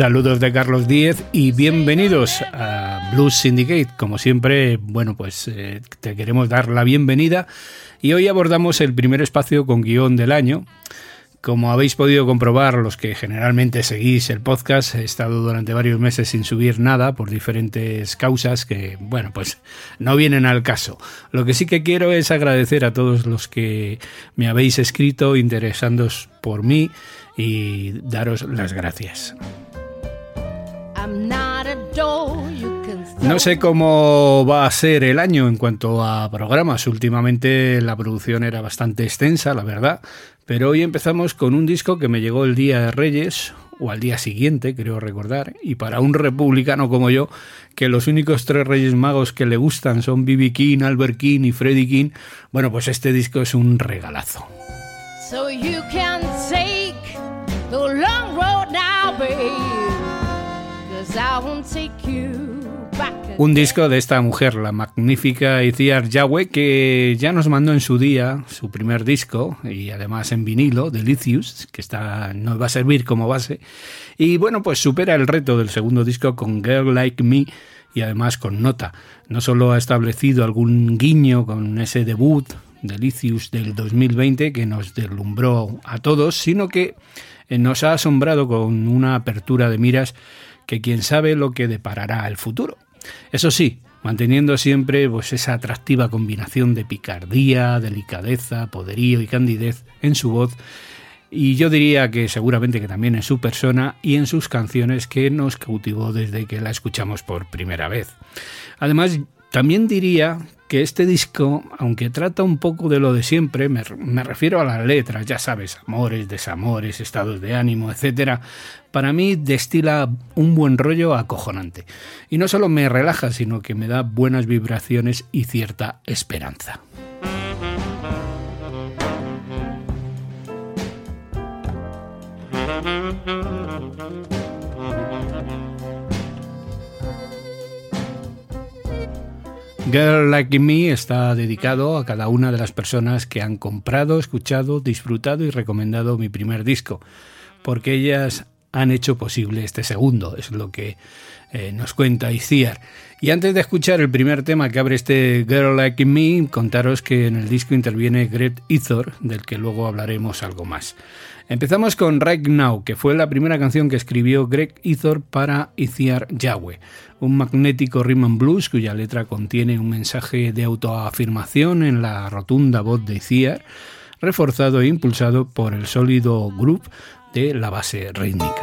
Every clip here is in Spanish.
Saludos de Carlos Díez y bienvenidos a Blues Syndicate. Como siempre, bueno, pues eh, te queremos dar la bienvenida y hoy abordamos el primer espacio con guion del año. Como habéis podido comprobar, los que generalmente seguís el podcast, he estado durante varios meses sin subir nada por diferentes causas que, bueno, pues no vienen al caso. Lo que sí que quiero es agradecer a todos los que me habéis escrito interesándoos por mí y daros las gracias. No sé cómo va a ser el año en cuanto a programas. Últimamente la producción era bastante extensa, la verdad. Pero hoy empezamos con un disco que me llegó el día de Reyes, o al día siguiente, creo recordar. Y para un republicano como yo, que los únicos tres Reyes Magos que le gustan son B.B. King, Albert King y Freddie King, bueno, pues este disco es un regalazo. So you can take the long road now, babe. Un disco de esta mujer, la magnífica Itziar Yahweh, que ya nos mandó en su día su primer disco y además en vinilo, Delicious, que está, nos va a servir como base. Y bueno, pues supera el reto del segundo disco con Girl Like Me y además con nota. No solo ha establecido algún guiño con ese debut Delicious del 2020 que nos deslumbró a todos, sino que nos ha asombrado con una apertura de miras que quién sabe lo que deparará el futuro. Eso sí, manteniendo siempre pues, esa atractiva combinación de picardía, delicadeza, poderío y candidez en su voz, y yo diría que seguramente que también en su persona y en sus canciones que nos cautivó desde que la escuchamos por primera vez. Además, también diría que este disco, aunque trata un poco de lo de siempre, me, refiero a las letras, ya sabes, amores, desamores, estados de ánimo, etc., para mí destila un buen rollo acojonante. Y no solo me relaja, sino que me da buenas vibraciones y cierta esperanza. Girl Like Me está dedicado a cada una de las personas que han comprado, escuchado, disfrutado y recomendado mi primer disco, porque ellas han hecho posible este segundo, es lo que eh, nos cuenta Iciar. Y antes de escuchar el primer tema que abre este Girl Like Me, contaros que en el disco interviene Greg Ithor, del que luego hablaremos algo más. Empezamos con Right Now, que fue la primera canción que escribió Greg Ithor para Iciar Yahweh, un magnético rhythm and blues cuya letra contiene un mensaje de autoafirmación en la rotunda voz de Iciar, reforzado e impulsado por el sólido groove de la base rítmica.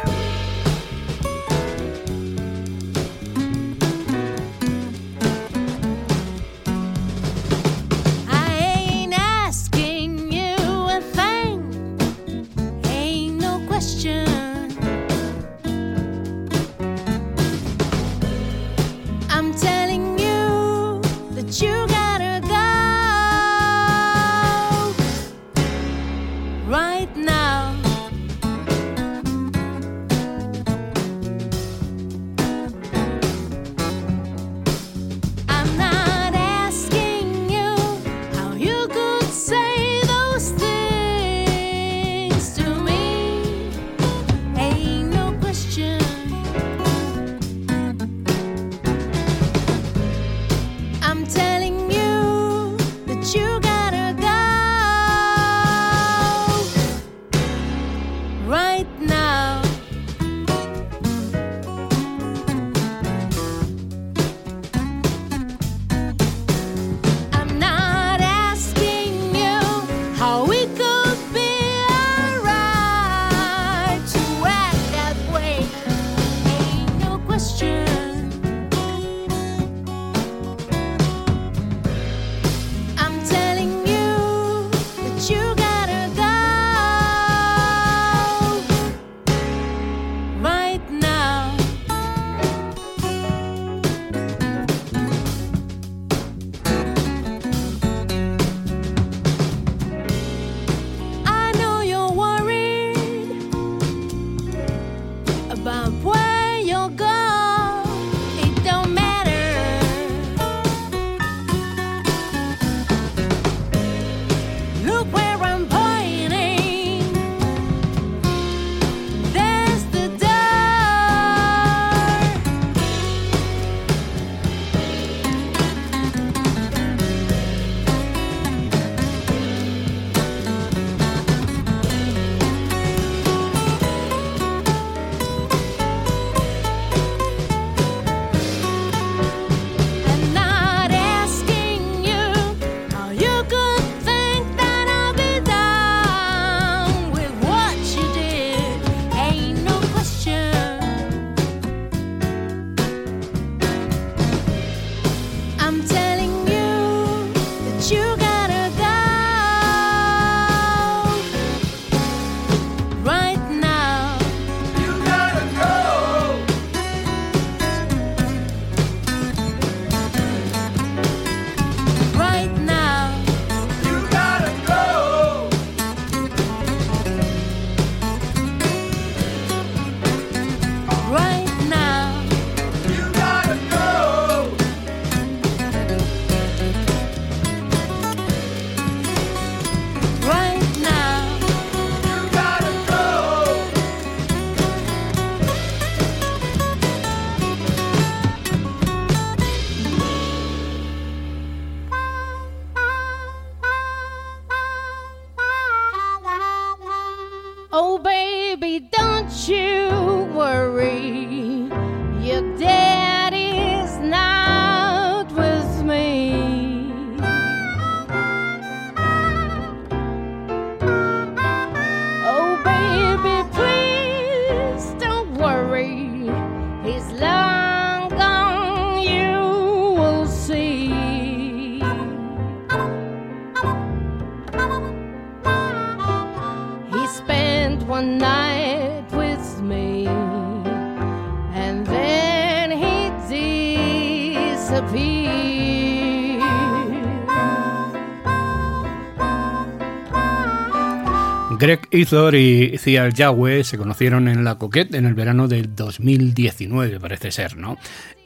Y Ciar Yahweh se conocieron en la Coquette en el verano del 2019, parece ser, ¿no?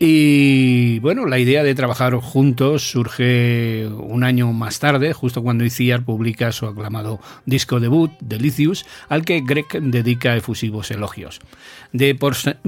Y bueno, la idea de trabajar juntos surge un año más tarde, justo cuando Iciar publica su aclamado disco debut, Delicious, al que Greg dedica efusivos elogios. De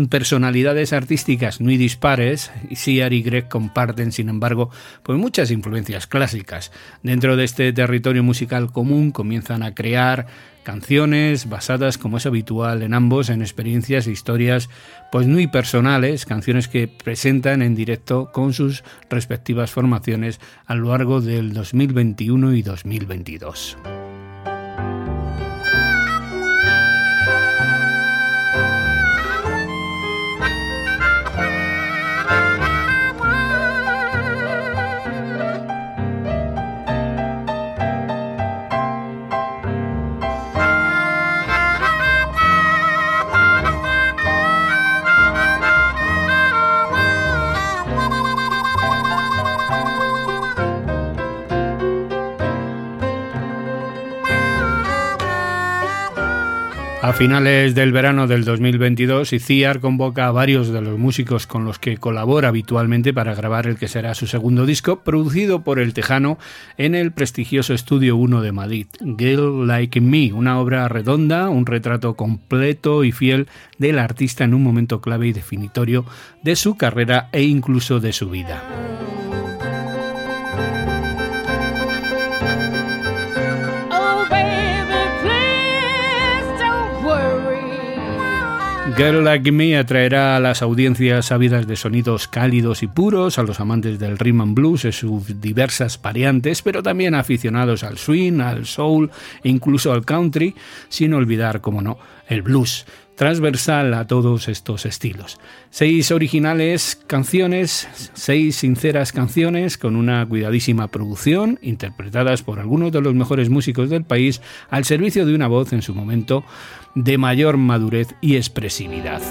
personalidades artísticas muy dispares, Ciar y Greg comparten, sin embargo, pues muchas influencias clásicas. Dentro de este territorio musical común comienzan a crear canciones basadas, como es habitual en ambos, en experiencias e historias pues muy personales, canciones que presentan en directo con sus respectivas formaciones a lo largo del 2021 y 2022. Finales del verano del 2022, Iciar convoca a varios de los músicos con los que colabora habitualmente para grabar el que será su segundo disco, producido por el Tejano en el prestigioso Estudio 1 de Madrid, Girl Like Me, una obra redonda, un retrato completo y fiel del artista en un momento clave y definitorio de su carrera e incluso de su vida. Girl Like Me atraerá a las audiencias ávidas de sonidos cálidos y puros, a los amantes del rhythm and blues en sus diversas variantes, pero también aficionados al swing, al soul e incluso al country, sin olvidar, como no, el blues transversal a todos estos estilos. Seis originales canciones, seis sinceras canciones con una cuidadísima producción, interpretadas por algunos de los mejores músicos del país, al servicio de una voz en su momento de mayor madurez y expresividad.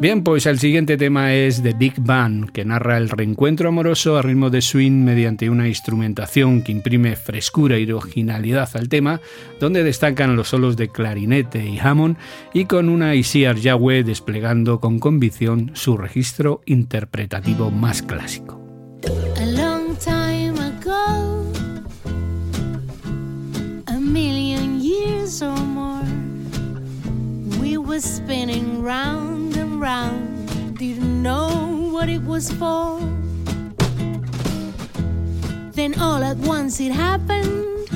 Bien, pues el siguiente tema es The Big Band, que narra el reencuentro amoroso a ritmo de swing mediante una instrumentación que imprime frescura y originalidad al tema, donde destacan los solos de clarinete y Hammond y con una Isiar Yahweh desplegando con convicción su registro interpretativo más clásico. Were spinning round and round, didn't know what it was for. Then all at once it happened,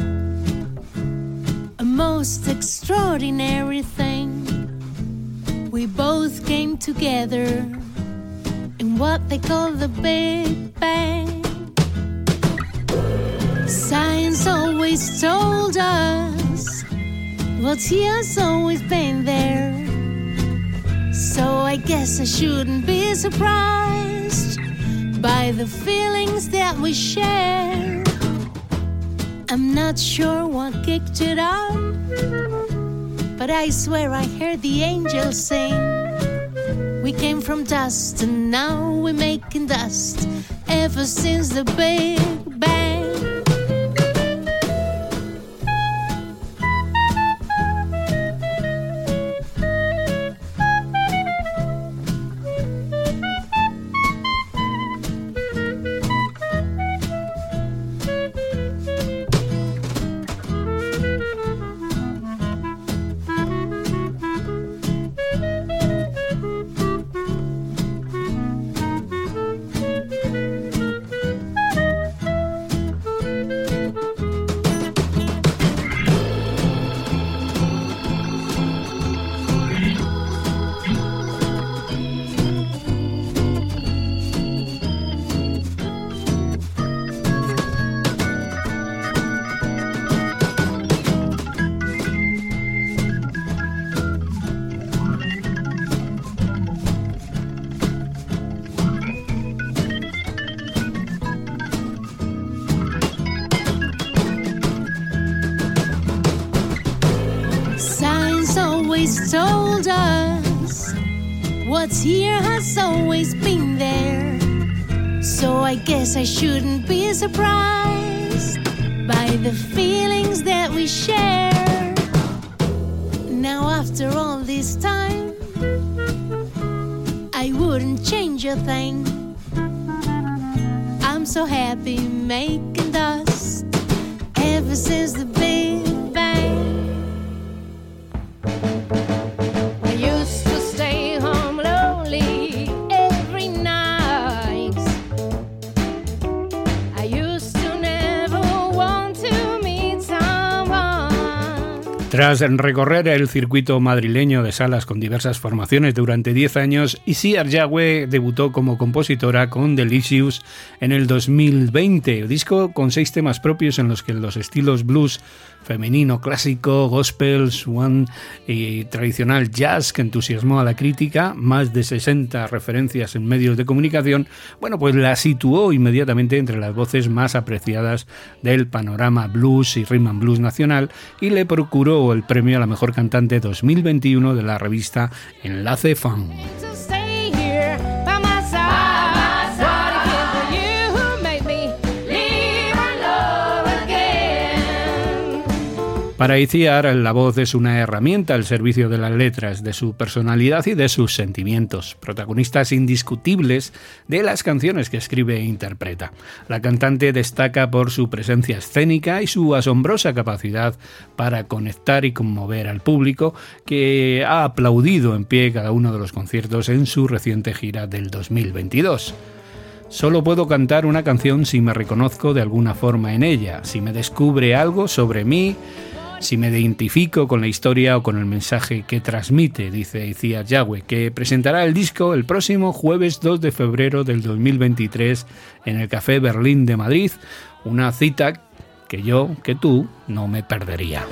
a most extraordinary thing. We both came together in what they call the Big Bang. Science always told us what's here's always been there. So I guess I shouldn't be surprised by the feelings that we share. I'm not sure what kicked it off, but I swear I heard the angels sing. We came from dust and now we're making dust ever since the Big Bang. I shouldn't be surprised Tras recorrer el circuito madrileño de salas con diversas formaciones durante 10 años, Isiar Yagüe debutó como compositora con Delicious en el 2020, disco con seis temas propios en los que los estilos blues femenino clásico, gospel, swan y tradicional jazz que entusiasmó a la crítica, más de 60 referencias en medios de comunicación, bueno, pues la situó inmediatamente entre las voces más apreciadas del panorama blues y rhythm and blues nacional y le procuró el premio a la mejor cantante 2021 de la revista Enlace Fan. Para Iciar, la voz es una herramienta al servicio de las letras, de su personalidad y de sus sentimientos, protagonistas indiscutibles de las canciones que escribe e interpreta. La cantante destaca por su presencia escénica y su asombrosa capacidad para conectar y conmover al público, que ha aplaudido en pie cada uno de los conciertos en su reciente gira del 2022. Solo puedo cantar una canción si me reconozco de alguna forma en ella, si me descubre algo sobre mí, si me identifico con la historia o con el mensaje que transmite, dice Icías Yagüe, que presentará el disco el próximo jueves 2 de febrero del 2023 en el Café Berlín de Madrid, una cita que yo, que tú, no me perdería.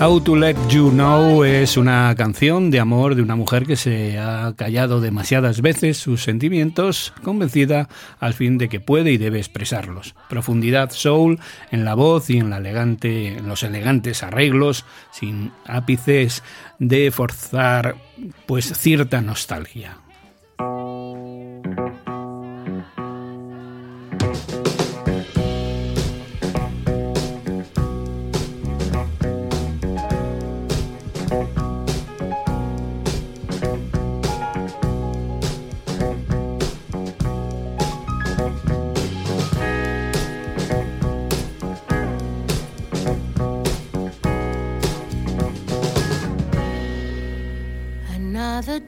How to Let You Know es una canción de amor de una mujer que se ha callado demasiadas veces sus sentimientos, convencida al fin de que puede y debe expresarlos. Profundidad soul en la voz y en, la elegante, en los elegantes arreglos, sin ápices de forzar pues cierta nostalgia.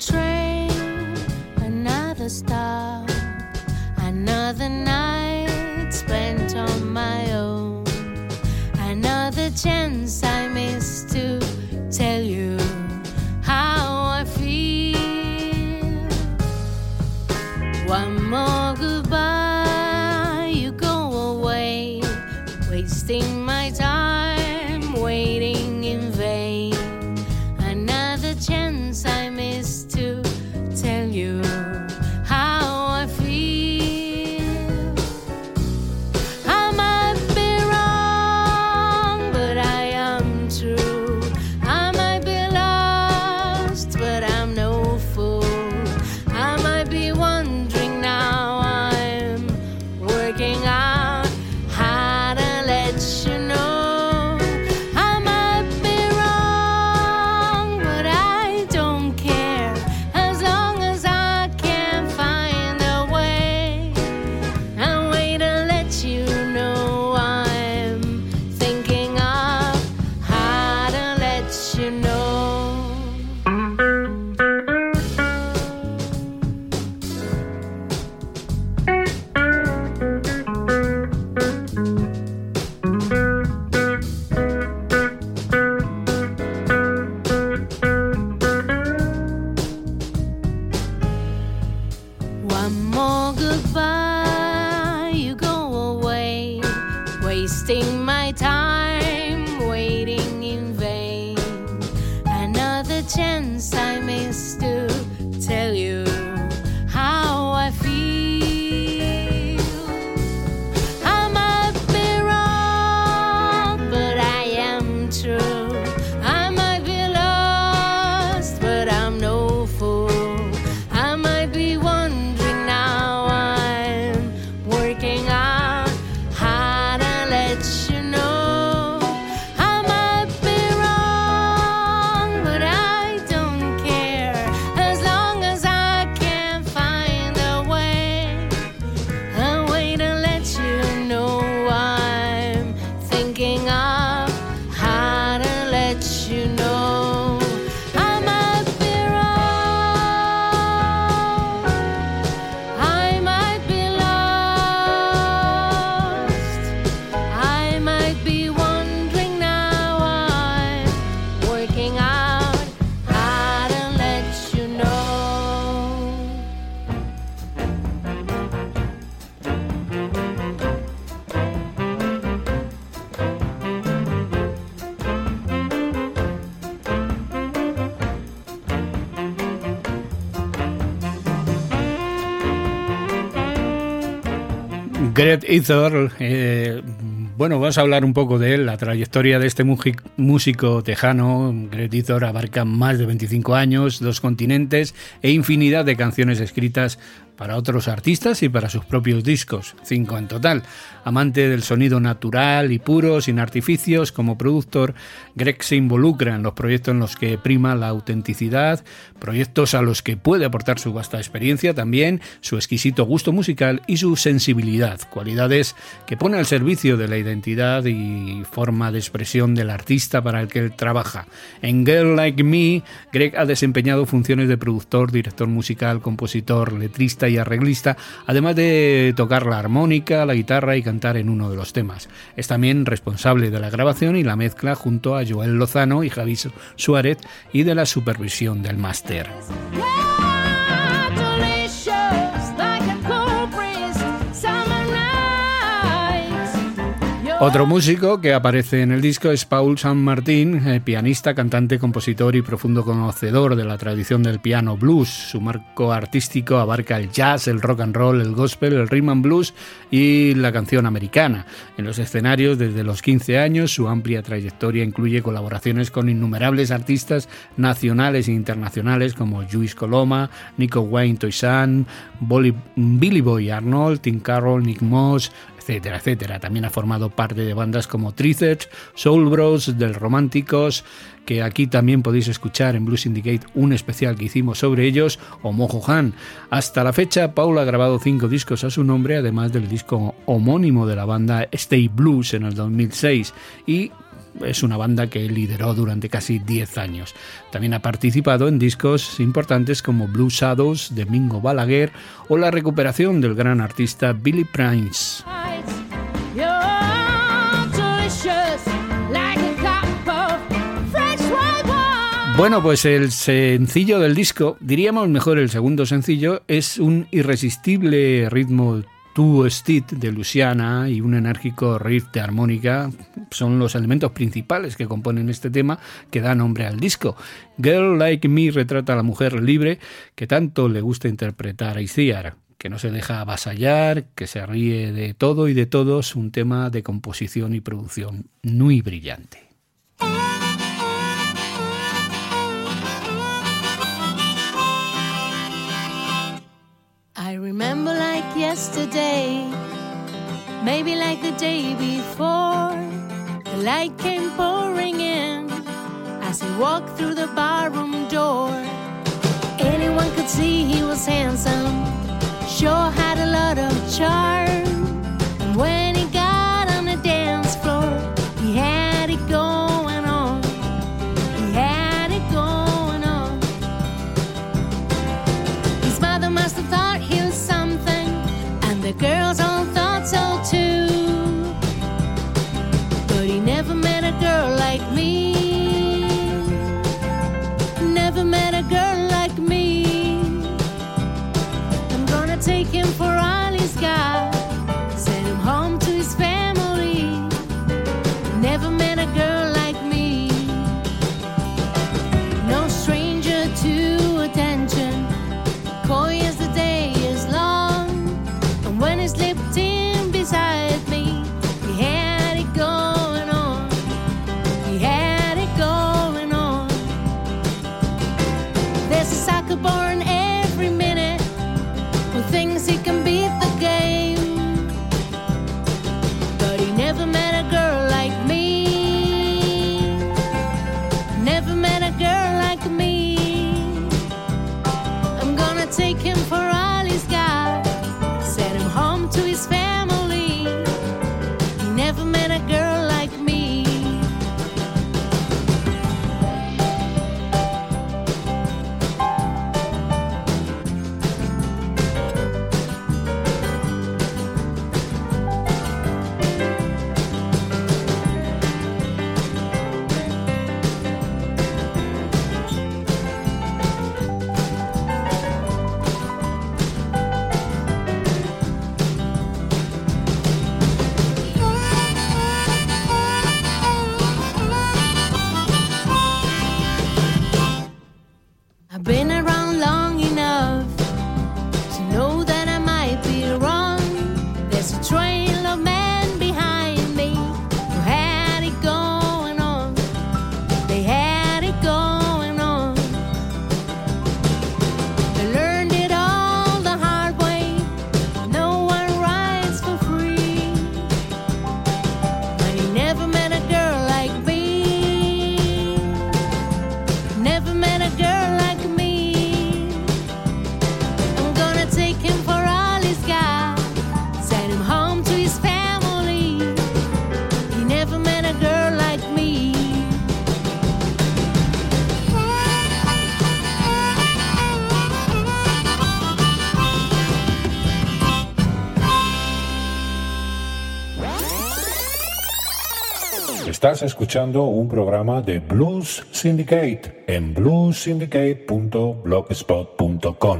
Train, Gret Ethor, eh, bueno, vamos a hablar un poco de él. La trayectoria de este músico tejano, Gret Ethor, abarca más de 25 años, dos continentes e infinidad de canciones escritas para otros artistas y para sus propios discos, cinco en total. Amante del sonido natural y puro, sin artificios, como productor, Greg se involucra en los proyectos en los que prima la autenticidad, proyectos a los que puede aportar su vasta experiencia también, su exquisito gusto musical y su sensibilidad, cualidades que pone al servicio de la identidad y forma de expresión del artista para el que él trabaja. En Girl Like Me, Greg ha desempeñado funciones de productor, director musical, compositor, letrista y arreglista, además de tocar la armónica, la guitarra y cantar en uno de los temas. Es también responsable de la grabación y la mezcla junto a Joel Lozano y Javi Suárez y de la supervisión del máster. Otro músico que aparece en el disco es Paul San Martín, eh, pianista, cantante, compositor y profundo conocedor de la tradición del piano blues. Su marco artístico abarca el jazz, el rock and roll, el gospel, el rhythm and blues y la canción americana. En los escenarios desde los 15 años, su amplia trayectoria incluye colaboraciones con innumerables artistas nacionales e internacionales como Luis Coloma, Nico Wayne Toisan, Billy Boy Arnold, Tim Carroll, Nick Moss, etcétera, etcétera. También ha formado parte de bandas como Triceps, Soul Bros, Del Románticos, que aquí también podéis escuchar en Blues Syndicate un especial que hicimos sobre ellos, o Mojo Han. Hasta la fecha, Paul ha grabado cinco discos a su nombre, además del disco homónimo de la banda Stay Blues en el 2006 y es una banda que lideró durante casi 10 años. También ha participado en discos importantes como Blue Shadows de Mingo Balaguer o la recuperación del gran artista Billy Prince. Bueno, pues el sencillo del disco, diríamos mejor el segundo sencillo, es un irresistible ritmo Two Steed de Luciana y un enérgico riff de armónica son los elementos principales que componen este tema que da nombre al disco. Girl Like Me retrata a la mujer libre que tanto le gusta interpretar a Isiar, que no se deja avasallar, que se ríe de todo y de todos, un tema de composición y producción muy brillante. I remember like yesterday, maybe like the day before. The light came pouring in as he walked through the barroom door. Anyone could see he was handsome, sure had a lot of charm. Estás escuchando un programa de Blues Syndicate en bluessyndicate.blogspot.com.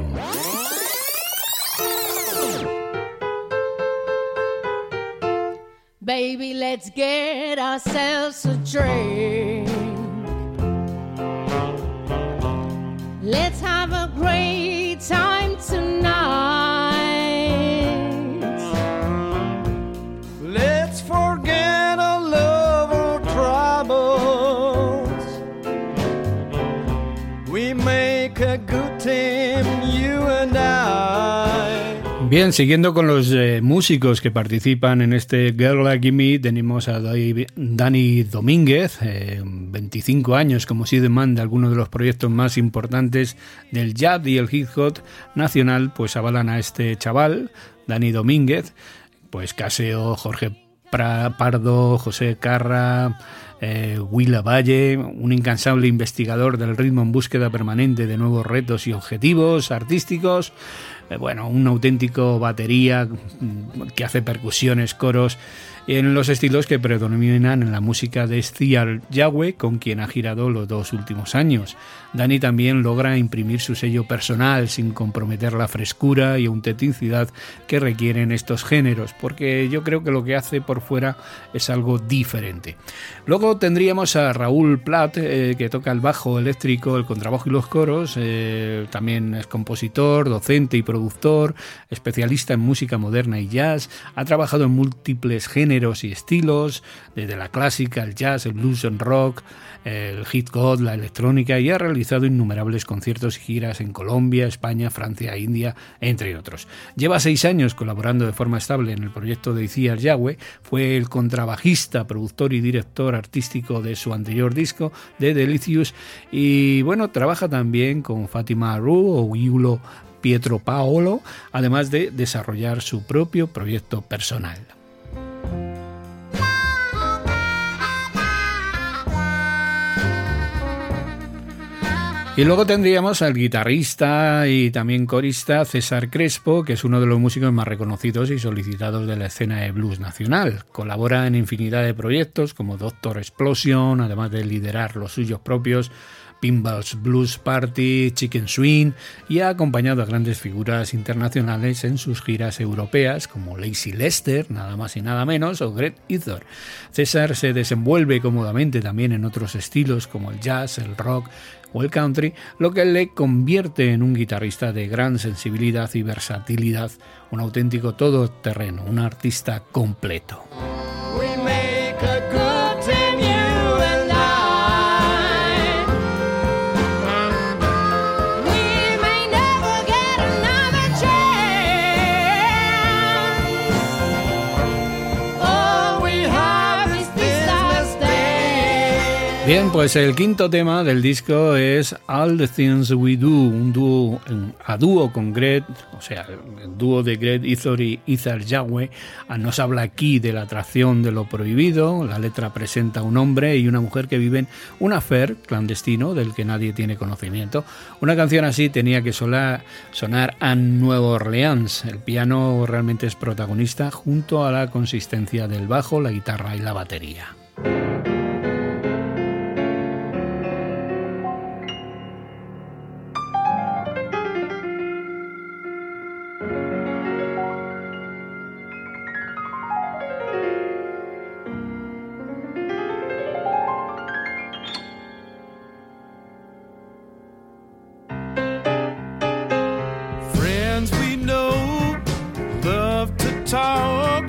Baby, let's get ourselves a drink. Bien, siguiendo con los eh, músicos que participan en este Girl Like Me, tenemos a Dani Domínguez, 25 eh, años como man de algunos de los proyectos más importantes del jazz y el hip hop nacional, pues avalan a este chaval, Dani Domínguez, pues Caseo, Jorge Pardo, José Carra, eh, Willa Valle, un incansable investigador del ritmo en búsqueda permanente de nuevos retos y objetivos artísticos, eh, bueno, un auténtico batería mm, que hace percusiones, coros en los estilos que predominan en la música de Stial Yahweh, con quien ha girado los dos últimos años. Dani también logra imprimir su sello personal sin comprometer la frescura y autenticidad que requieren estos géneros, porque yo creo que lo que hace por fuera es algo diferente. Luego tendríamos a Raúl Plat, eh, que toca el bajo eléctrico, el contrabajo y los coros, eh, también es compositor, docente y productor, especialista en música moderna y jazz, ha trabajado en múltiples géneros y estilos, desde la clásica, el jazz, el blues, el rock, el hit god, la electrónica y ha realizado innumerables conciertos y giras en Colombia, España, Francia, India, entre otros. Lleva seis años colaborando de forma estable en el proyecto de Iciar Yahweh, fue el contrabajista, productor y director artístico de su anterior disco, de Delicious, y bueno, trabaja también con Fátima Aru o Iulo Pietro Paolo, además de desarrollar su propio proyecto personal. Y luego tendríamos al guitarrista y también corista César Crespo, que es uno de los músicos más reconocidos y solicitados de la escena de blues nacional. Colabora en infinidad de proyectos como Doctor Explosion, además de liderar los suyos propios Pinballs Blues Party, Chicken Swing y ha acompañado a grandes figuras internacionales en sus giras europeas como Lacey Lester, nada más y nada menos, o Greg Ether. César se desenvuelve cómodamente también en otros estilos como el jazz, el rock o el country, lo que le convierte en un guitarrista de gran sensibilidad y versatilidad, un auténtico todoterreno, un artista completo. Bien, pues el quinto tema del disco es All the Things We Do, un dúo a dúo con Gret, o sea, el dúo de Gret Ithor y Ithar Yahweh. Ah, nos habla aquí de la atracción de lo prohibido. La letra presenta un hombre y una mujer que viven un affair clandestino del que nadie tiene conocimiento. Una canción así tenía que sonar a Nueva Orleans. El piano realmente es protagonista junto a la consistencia del bajo, la guitarra y la batería. friends we know love to talk.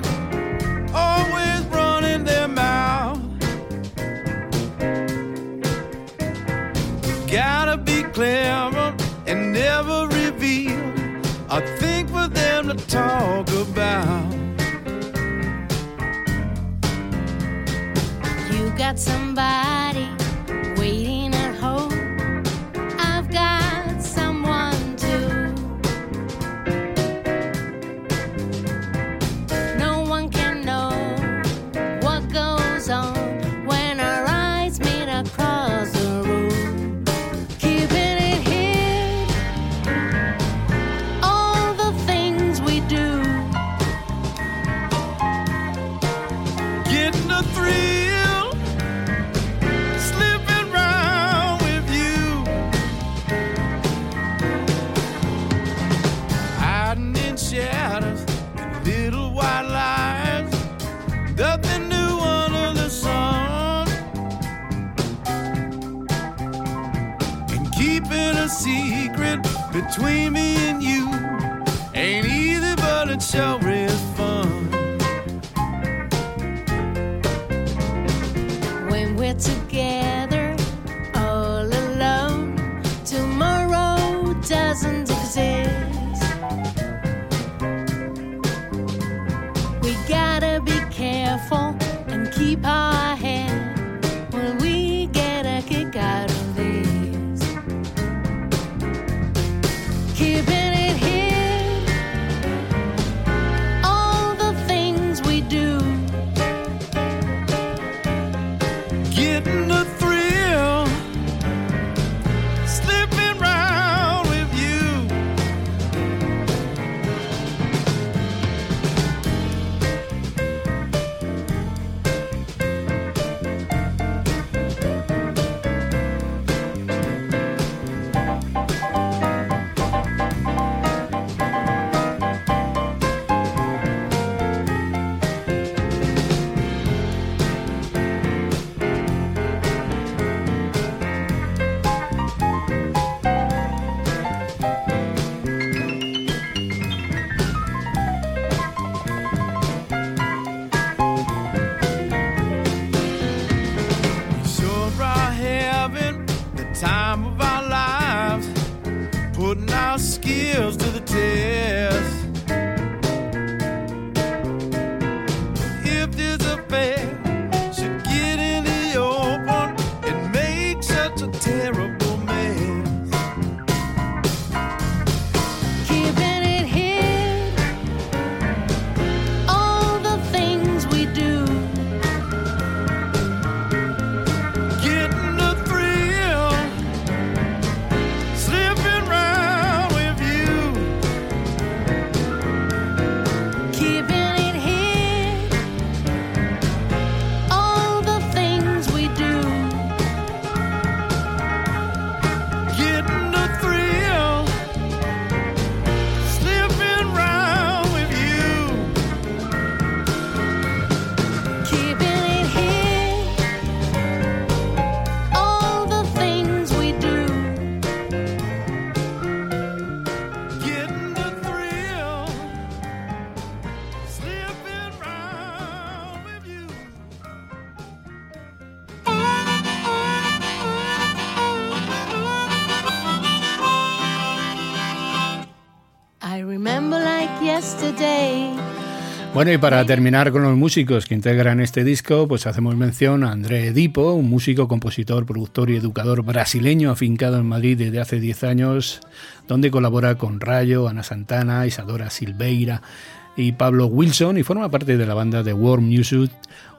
Secret between me and you. Ain't easy, but it's sure is Bueno, y para terminar con los músicos que integran este disco, pues hacemos mención a André Edipo, un músico, compositor, productor y educador brasileño afincado en Madrid desde hace 10 años, donde colabora con Rayo, Ana Santana, Isadora Silveira y Pablo Wilson y forma parte de la banda de World Music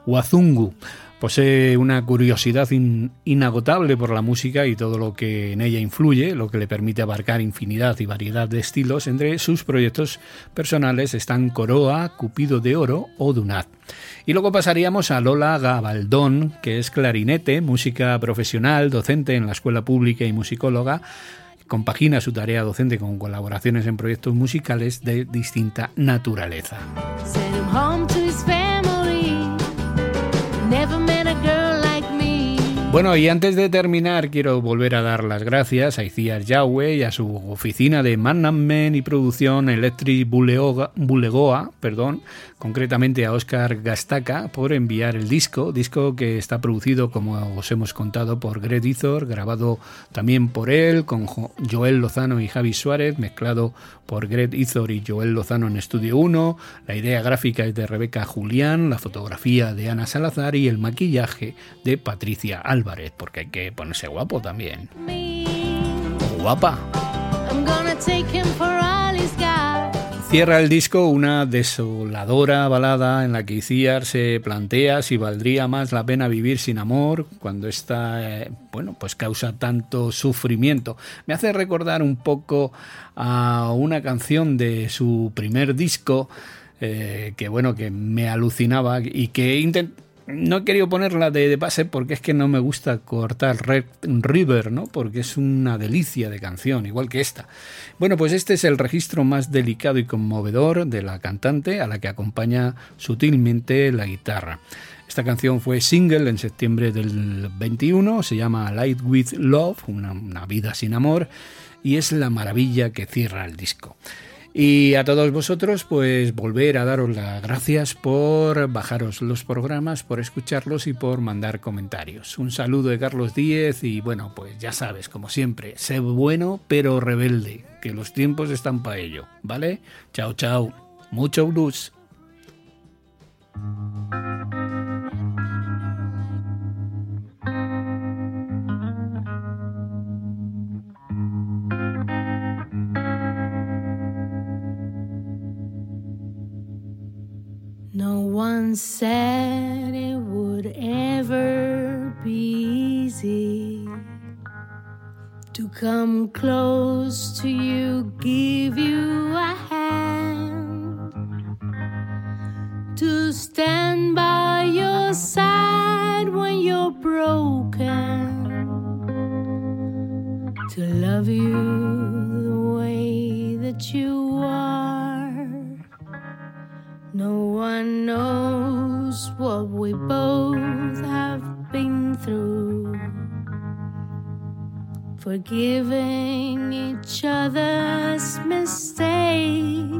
Wazungu. Posee una curiosidad in- inagotable por la música y todo lo que en ella influye, lo que le permite abarcar infinidad y variedad de estilos. Entre sus proyectos personales están Coroa, Cupido de Oro o Dunat. Y luego pasaríamos a Lola Gabaldón, que es clarinete, música profesional, docente en la escuela pública y musicóloga. Compagina su tarea docente con colaboraciones en proyectos musicales de distinta naturaleza. Bueno, y antes de terminar, quiero volver a dar las gracias a Iciar Yahweh y a su oficina de management y producción Electric Bulegoa, perdón, concretamente a Oscar Gastaca, por enviar el disco, disco que está producido, como os hemos contado, por Greg Izor, grabado también por él, con Jo- Joel Lozano y Javi Suárez, mezclado por Greg Izor y Joel Lozano en Estudio 1, la idea gráfica es de Rebeca Julián, la fotografía de Ana Salazar y el maquillaje de Patricia Álvarez, porque hay que ponerse guapo también. guapa. I'm gonna take him for all he's got. Cierra el disco una desoladora balada en la que Iciar se plantea si valdría más la pena vivir sin amor cuando esta, eh, bueno, pues causa tanto sufrimiento. Me hace recordar un poco a una canción de su primer disco eh, que, bueno, que me alucinaba y que intent- no he querido ponerla de, de, base porque es que no me gusta cortar Red River, ¿no? Porque es una delicia de canción, igual que esta. Bueno, pues este es el registro más delicado y conmovedor de la cantante a la que acompaña sutilmente la guitarra. Esta canción fue single en septiembre del 21, se llama Light with Love, una vida sin amor, y es la maravilla que cierra el disco. Y a todos vosotros, pues volver a daros las gracias por bajaros los programas, por escucharlos y por mandar comentarios. Un saludo de Carlos Díez y bueno, pues ya sabes, como siempre, sé bueno pero rebelde, que los tiempos están para ello, ¿vale? Chao, chao. Mucho blues. One said it would ever be easy to come close to you, give you a hand, to stand by your side when you're broken, to love you Forgiving each other's mistakes,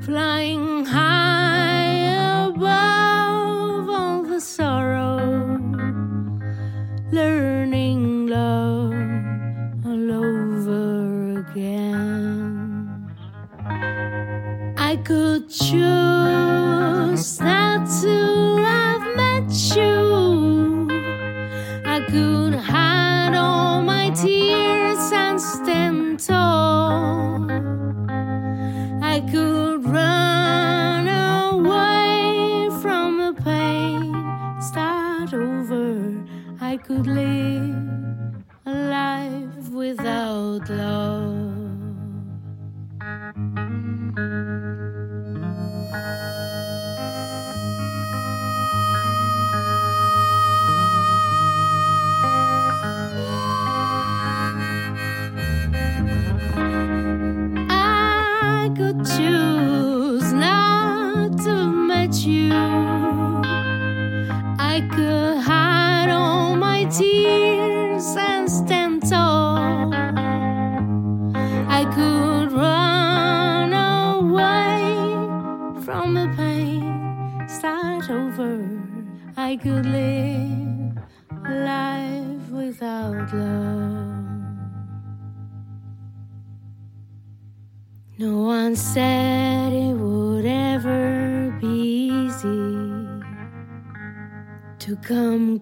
flying high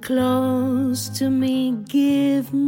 close to me, give me